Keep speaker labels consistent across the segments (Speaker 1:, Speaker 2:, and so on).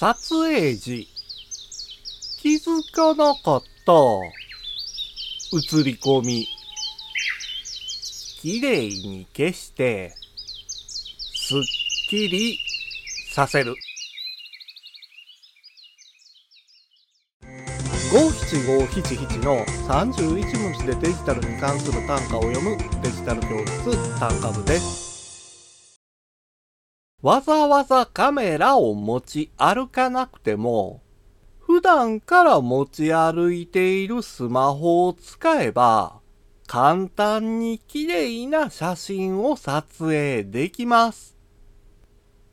Speaker 1: 撮影時、気づかなかった。映り込み。きれいに消して、すっきりさせる。五七五七七の31文字でデジタルに関する単価を読むデジタル教室単価部です。わざわざカメラを持ち歩かなくても、普段から持ち歩いているスマホを使えば、簡単に綺麗な写真を撮影できます。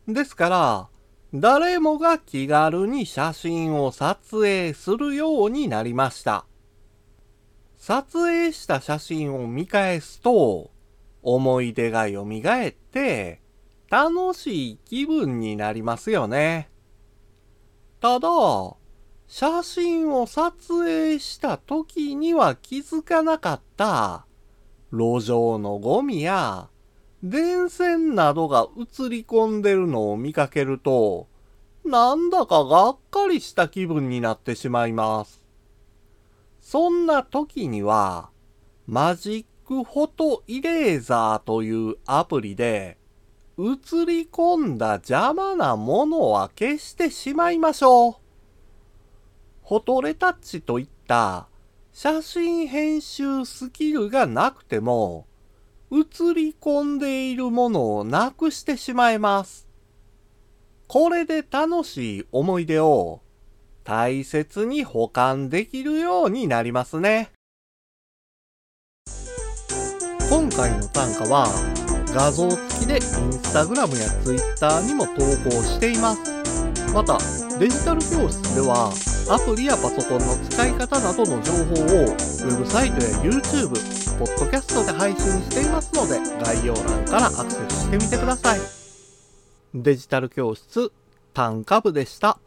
Speaker 1: ですから、誰もが気軽に写真を撮影するようになりました。撮影した写真を見返すと、思い出が蘇って、楽しい気分になりますよね。ただ、写真を撮影した時には気づかなかった路上のゴミや電線などが映り込んでるのを見かけると、なんだかがっかりした気分になってしまいます。そんな時には、マジックフォトイレーザーというアプリで、映り込んだ邪魔なものは消してしまいましょう。フォトレタッチといった写真編集スキルがなくても、映り込んでいるものをなくしてしまえます。これで楽しい思い出を大切に保管できるようになりますね。今回の単価は画像付きでインスタグラムやツイッターにも投稿しています。また、デジタル教室ではアプリやパソコンの使い方などの情報をウェブサイトや YouTube、ポッドキャストで配信していますので概要欄からアクセスしてみてください。デジタル教室単価部でした。